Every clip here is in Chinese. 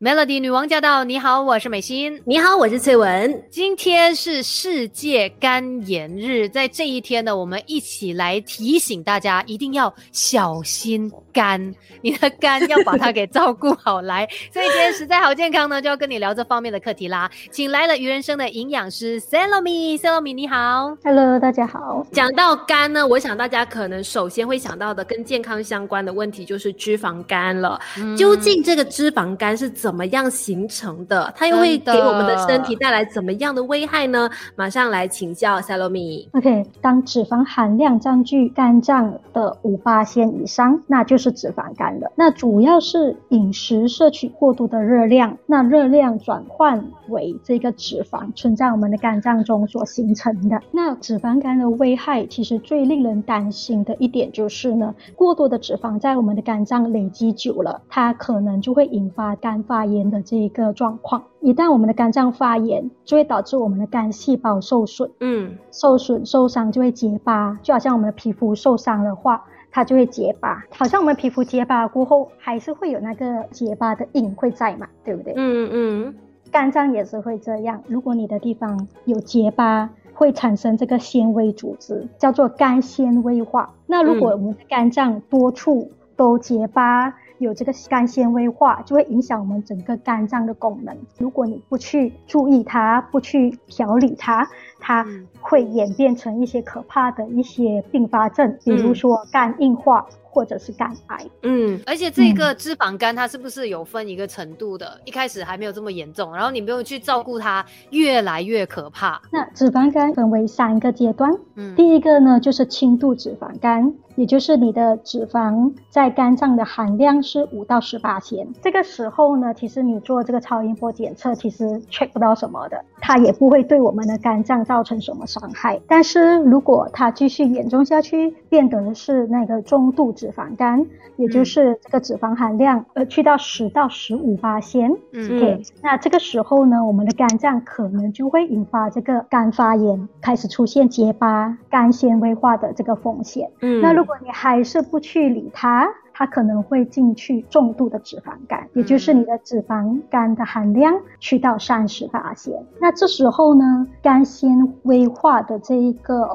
Melody 女王驾到！你好，我是美心。你好，我是翠文。今天是世界肝炎日，在这一天呢，我们一起来提醒大家，一定要小心肝，你的肝要把它给照顾好来。所以今天实在好健康呢，就要跟你聊这方面的课题啦。请来了鱼人生的营养师 Salome，Salome 你好，Hello，大家好。讲到肝呢，我想大家可能首先会想到的跟健康相关的问题就是脂肪肝了。究竟这个脂肪肝是怎？怎么样形成的？它又会给我们的身体带来怎么样的危害呢？马上来请教 Salome。OK，当脂肪含量占据肝脏的五八线以上，那就是脂肪肝了。那主要是饮食摄取过度的热量，那热量转换为这个脂肪存在我们的肝脏中所形成的。那脂肪肝的危害其实最令人担心的一点就是呢，过多的脂肪在我们的肝脏累积久了，它可能就会引发肝发。发炎的这一个状况，一旦我们的肝脏发炎，就会导致我们的肝细胞受损，嗯，受损受伤就会结疤，就好像我们的皮肤受伤的话，它就会结疤。好像我们皮肤结疤过后，还是会有那个结疤的印会在嘛，对不对？嗯嗯，肝脏也是会这样。如果你的地方有结疤，会产生这个纤维组织，叫做肝纤维化。那如果我们的肝脏多处都结疤，有这个肝纤维化，就会影响我们整个肝脏的功能。如果你不去注意它，不去调理它，它会演变成一些可怕的一些并发症，比如说肝硬化。或者是肝癌，嗯，而且这个脂肪肝它是不是有分一个程度的？一开始还没有这么严重，然后你没有去照顾它，越来越可怕。那脂肪肝分为三个阶段，嗯，第一个呢就是轻度脂肪肝，也就是你的脂肪在肝脏的含量是五到十八千。这个时候呢，其实你做这个超音波检测，其实 check 不到什么的，它也不会对我们的肝脏造成什么伤害。但是如果它继续严重下去，变得是那个中度。脂肪肝，也就是这个脂肪含量呃去到十到十五八先，嗯，那这个时候呢，我们的肝脏可能就会引发这个肝发炎，开始出现结疤、肝纤维化的这个风险。嗯，那如果你还是不去理它。它可能会进去重度的脂肪肝，也就是你的脂肪肝的含量去到三十八线。那这时候呢，肝纤维化的这一个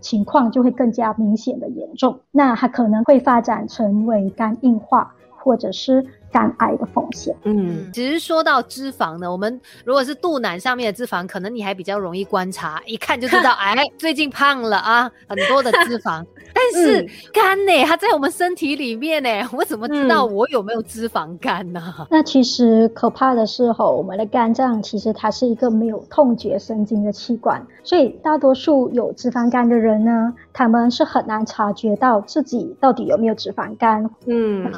情况就会更加明显的严重，那它可能会发展成为肝硬化，或者是。肝癌的风险，嗯，只是说到脂肪呢，我们如果是肚腩上面的脂肪，可能你还比较容易观察，一看就知道，哎，最近胖了啊，很多的脂肪。但是肝呢，它在我们身体里面呢，我怎么知道我有没有脂肪肝呢？那其实可怕的是吼，我们的肝脏其实它是一个没有痛觉神经的器官，所以大多数有脂肪肝的人呢，他们是很难察觉到自己到底有没有脂肪肝。嗯，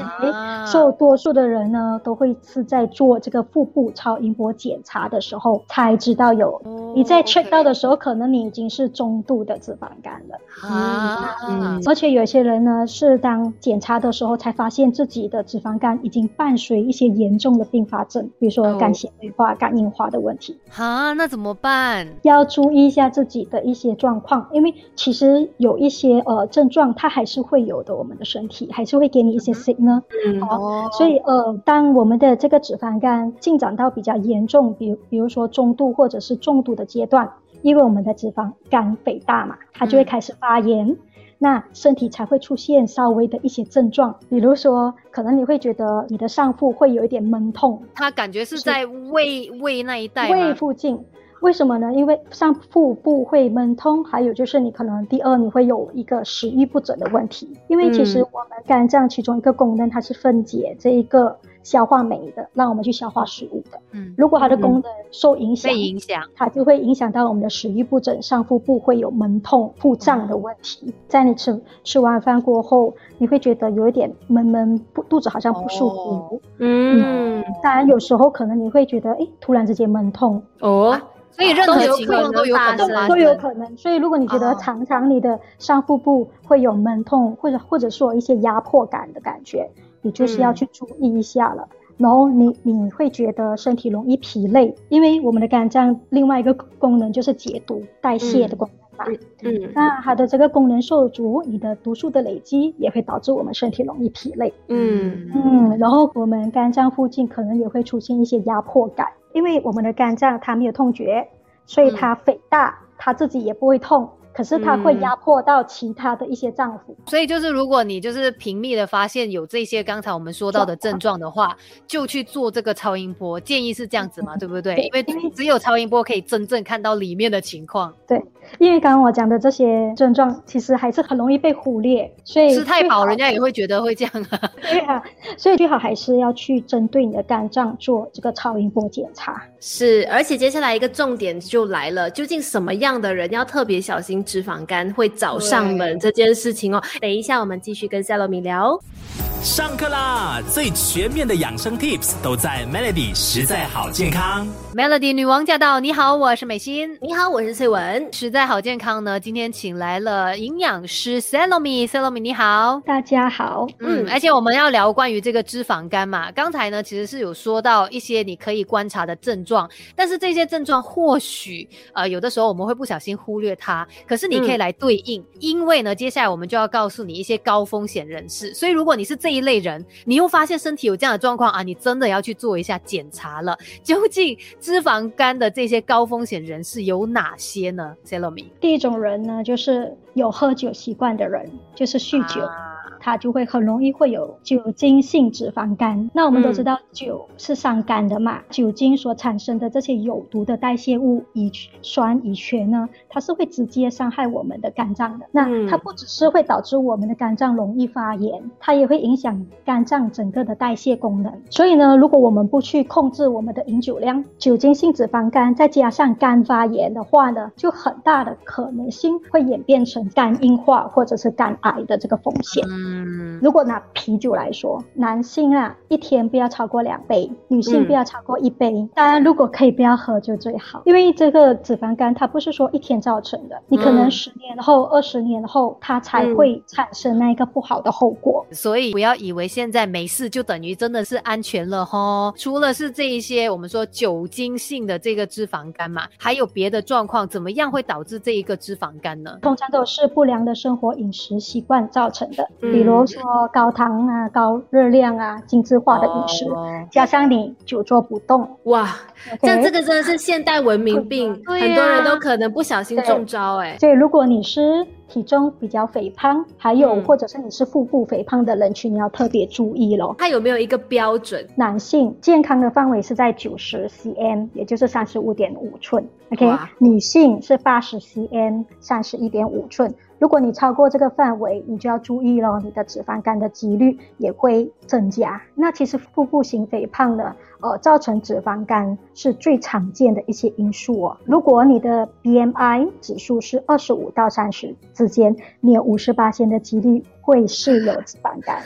所以多数的。人呢都会是在做这个腹部超音波检查的时候才知道有。你在 check 到的时候，可能你已经是中度的脂肪肝了。啊，而且有些人呢是当检查的时候才发现自己的脂肪肝已经伴随一些严重的并发症，比如说肝纤维化、肝硬化的问题。啊，那怎么办？要注意一下自己的一些状况，因为其实有一些呃症状它还是会有的，我们的身体还是会给你一些 signal。嗯，哦，所以呃。呃，当我们的这个脂肪肝进展到比较严重，比如比如说中度或者是重度的阶段，因为我们的脂肪肝肥大嘛，它就会开始发炎，那身体才会出现稍微的一些症状，比如说可能你会觉得你的上腹会有一点闷痛，它感觉是在胃胃那一带，胃附近。为什么呢？因为上腹部会闷痛，还有就是你可能第二你会有一个食欲不振的问题。因为其实我们肝脏其中一个功能，它是分解这一个消化酶的，让我们去消化食物的。嗯，如果它的功能受影响，被影响，它就会影响到我们的食欲不振，上腹部会有闷痛、腹胀的问题。在你吃吃完饭过后，你会觉得有一点闷闷，不肚子好像不舒服。嗯，当然有时候可能你会觉得，哎，突然之间闷痛哦。所以任何情况都有可能，都有可能。所以如果你觉得常常你的上腹部会有闷痛，或者或者说一些压迫感的感觉，你就是要去注意一下了。然后你你会觉得身体容易疲累，因为我们的肝脏另外一个功能就是解毒代谢的功能。嘛。嗯，那它的这个功能受阻，你的毒素的累积也会导致我们身体容易疲累。嗯嗯，然后我们肝脏附近可能也会出现一些压迫感，因为我们的肝脏它没有痛觉，所以它肥大，它自己也不会痛。可是它会压迫到其他的一些脏腑，所以就是如果你就是频密的发现有这些刚才我们说到的症状的话，就去做这个超音波，建议是这样子嘛，对不对？因为只有超音波可以真正看到里面的情况。对。因为刚刚我讲的这些症状，其实还是很容易被忽略，所以吃太饱，人家也会觉得会这样啊。对啊，所以最好还是要去针对你的肝脏做这个超音波检查。是，而且接下来一个重点就来了，究竟什么样的人要特别小心脂肪肝会找上门这件事情哦？等一下我们继续跟夏洛米聊。上课啦！最全面的养生 Tips 都在 Melody，实在好健康。Melody 女王驾到！你好，我是美心。你好，我是翠文。实在好健康呢，今天请来了营养师 Salome，Salome 你好，大家好。嗯，而且我们要聊关于这个脂肪肝嘛。刚才呢，其实是有说到一些你可以观察的症状，但是这些症状或许呃有的时候我们会不小心忽略它，可是你可以来对应，因为呢，接下来我们就要告诉你一些高风险人士。所以如果你是这一类人，你又发现身体有这样的状况啊，你真的要去做一下检查了。究竟脂肪肝的这些高风险人士有哪些呢 s e l o m i 第一种人呢，就是有喝酒习惯的人，就是酗酒。它就会很容易会有酒精性脂肪肝。那我们都知道酒是伤肝的嘛，酒精所产生的这些有毒的代谢物乙酸乙醛呢，它是会直接伤害我们的肝脏的。那它不只是会导致我们的肝脏容易发炎，它也会影响肝脏整个的代谢功能。所以呢，如果我们不去控制我们的饮酒量，酒精性脂肪肝再加上肝发炎的话呢，就很大的可能性会演变成肝硬化或者是肝癌的这个风险。嗯，如果拿啤酒来说，男性啊一天不要超过两杯，女性不要超过一杯。当然，如果可以不要喝就最好，因为这个脂肪肝它不是说一天造成的，你可能十年后、二十年后它才会产生那一个不好的后果。所以不要以为现在没事就等于真的是安全了哈。除了是这一些我们说酒精性的这个脂肪肝嘛，还有别的状况，怎么样会导致这一个脂肪肝呢？通常都是不良的生活饮食习惯造成的。比如说高糖啊、高热量啊、精致化的饮食，加上你久坐不动，哇，像这个真的是现代文明病，很多人都可能不小心中招哎。所以如果你是体重比较肥胖，还有或者是你是腹部肥胖的人群，你要特别注意咯。它有没有一个标准？男性健康的范围是在九十 cm，也就是三十五点五寸。OK，女性是八十 cm，三十一点五寸。如果你超过这个范围，你就要注意了，你的脂肪肝的几率也会增加。那其实腹部型肥胖呢，呃，造成脂肪肝是最常见的一些因素哦。如果你的 BMI 指数是二十五到三十之间，你有五十八线的几率会是有脂肪肝。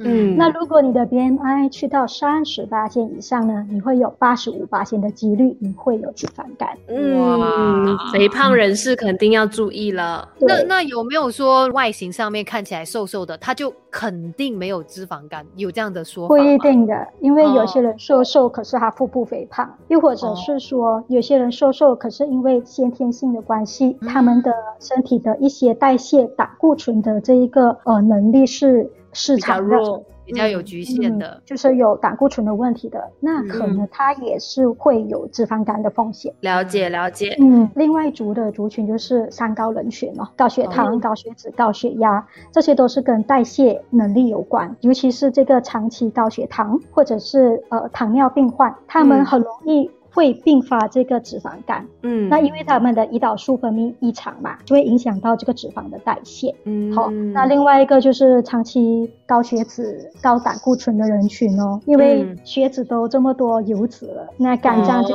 嗯，那如果你的 BMI 去到三十八线以上呢，你会有八十五八线的几率你会有脂肪肝。嗯，肥胖人士肯定要注意了。那那有没有说外形上面看起来瘦瘦的，他就肯定没有脂肪肝？有这样的说法不一定的，因为有些人瘦瘦，可是他腹部肥胖；又或者是说，有些人瘦瘦，可是因为先天性的关系，他们的身体的一些代谢胆固醇的这一个呃能力是。市场弱，比较有局限的，就是有胆固醇的问题的，那可能它也是会有脂肪肝的风险。了解了解，嗯，另外一族的族群就是三高人群哦，高血糖、高血脂、高血压，这些都是跟代谢能力有关，尤其是这个长期高血糖或者是呃糖尿病患，他们很容易。会并发这个脂肪肝，嗯，那因为他们的胰岛素分泌异常嘛，就会影响到这个脂肪的代谢，嗯，好，那另外一个就是长期高血脂、高胆固醇的人群哦，因为血脂都这么多油脂了，那肝脏就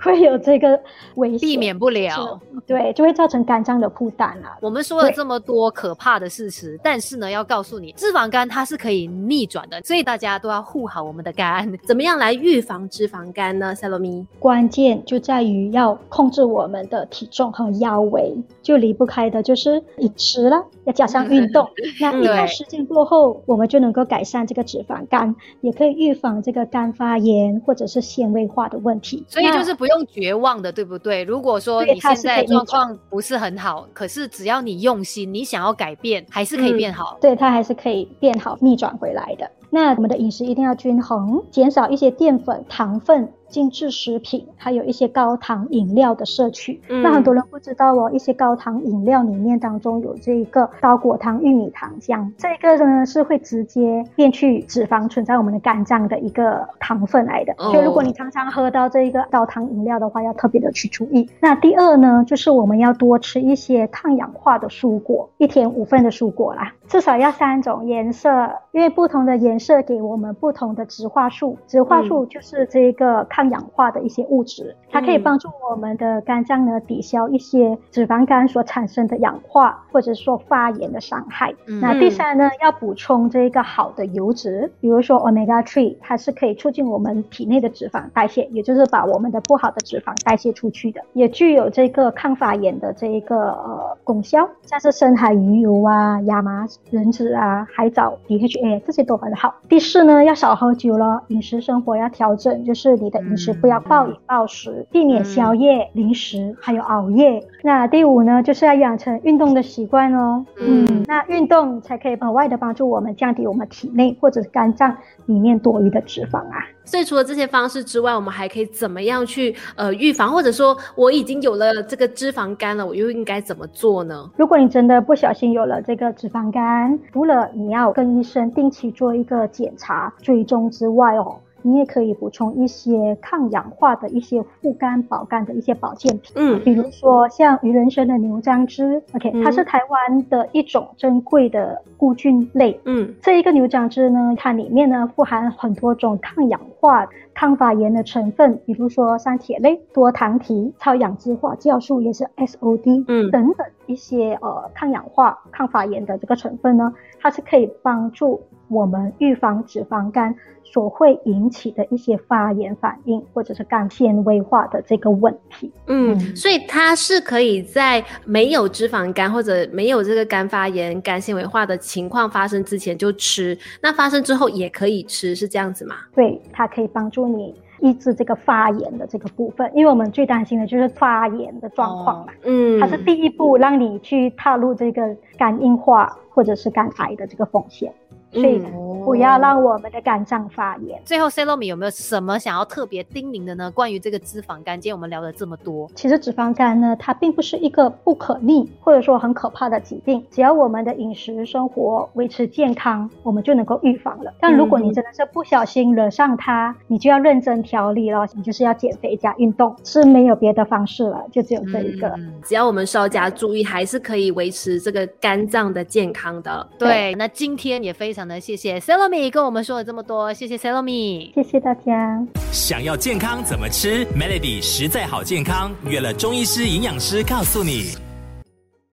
会有这个危险，避免不了，对，就会造成肝脏的负担啊。我们说了这么多可怕的事实，但是呢，要告诉你，脂肪肝它是可以逆转的，所以大家都要护好我们的肝。怎么样来预防脂肪肝呢？赛罗米？关键就在于要控制我们的体重和腰围，就离不开的就是饮食了，要加上运动。那一段时间过后，我们就能够改善这个脂肪肝，也可以预防这个肝发炎或者是纤维化的问题。所以就是不用绝望的，对不对？如果说你现在状况不是很好，可是只要你用心，你想要改变，还是可以变好。对，它还是可以变好，逆转回来的。那我们的饮食一定要均衡，减少一些淀粉、糖分。精致食品，还有一些高糖饮料的摄取。那很多人不知道哦，一些高糖饮料里面当中有这一个高果糖玉米糖浆，这个呢是会直接变去脂肪存在我们的肝脏的一个糖分来的。所以如果你常常喝到这一个高糖饮料的话，要特别的去注意。那第二呢，就是我们要多吃一些抗氧化的蔬果，一天五份的蔬果啦，至少要三种颜色，因为不同的颜色给我们不同的植化素，植化素就是这个。抗氧化的一些物质，它可以帮助我们的肝脏呢抵消一些脂肪肝所产生的氧化或者说发炎的伤害。那第三呢，要补充这个好的油脂，比如说 omega three，它是可以促进我们体内的脂肪代谢，也就是把我们的不好的脂肪代谢出去的，也具有这个抗发炎的这一个呃功效，像是深海鱼油啊、亚麻仁籽啊、海藻 DHA 这些都很好。第四呢，要少喝酒了，饮食生活要调整，就是你的。饮食不要暴饮暴食，避免宵夜、零食，还有熬夜。那第五呢，就是要养成运动的习惯哦。嗯，那运动才可以额外的帮助我们降低我们体内或者是肝脏里面多余的脂肪啊。所以除了这些方式之外，我们还可以怎么样去呃预防，或者说我已经有了这个脂肪肝了，我又应该怎么做呢？如果你真的不小心有了这个脂肪肝，除了你要跟医生定期做一个检查追踪之外哦。你也可以补充一些抗氧化的一些护肝保肝的一些保健品，嗯，比如说像鱼人参的牛樟芝，OK，它是台湾的一种珍贵的菇菌类，嗯，这一个牛樟芝呢，它里面呢富含很多种抗氧化、抗发炎的成分，比如说像铁类、多糖体、超氧基化酵素也是 SOD，嗯，等等一些呃抗氧化、抗发炎的这个成分呢，它是可以帮助我们预防脂肪肝。所会引起的一些发炎反应，或者是肝纤维化的这个问题。嗯，所以它是可以在没有脂肪肝或者没有这个肝发炎、肝纤维化的情况发生之前就吃，那发生之后也可以吃，是这样子吗？对，它可以帮助你抑制这个发炎的这个部分，因为我们最担心的就是发炎的状况嘛。嗯，它是第一步让你去踏入这个肝硬化或者是肝癌的这个风险。所以不要让我们的肝脏发炎。最后 c e l o m i 有没有什么想要特别叮咛的呢？关于这个脂肪肝，今天我们聊了这么多，其实脂肪肝呢，它并不是一个不可逆或者说很可怕的疾病，只要我们的饮食生活维持健康，我们就能够预防了。但如果你真的是不小心惹上它，你就要认真调理了，你就是要减肥加运动，是没有别的方式了，就只有这一个。只要我们稍加注意，还是可以维持这个肝脏的健康的。对，那今天也非常。的谢谢 Salome 跟我们说了这么多，谢谢 Salome，谢谢大家。想要健康怎么吃？Melody 实在好健康，约了中医师、营养师告诉你。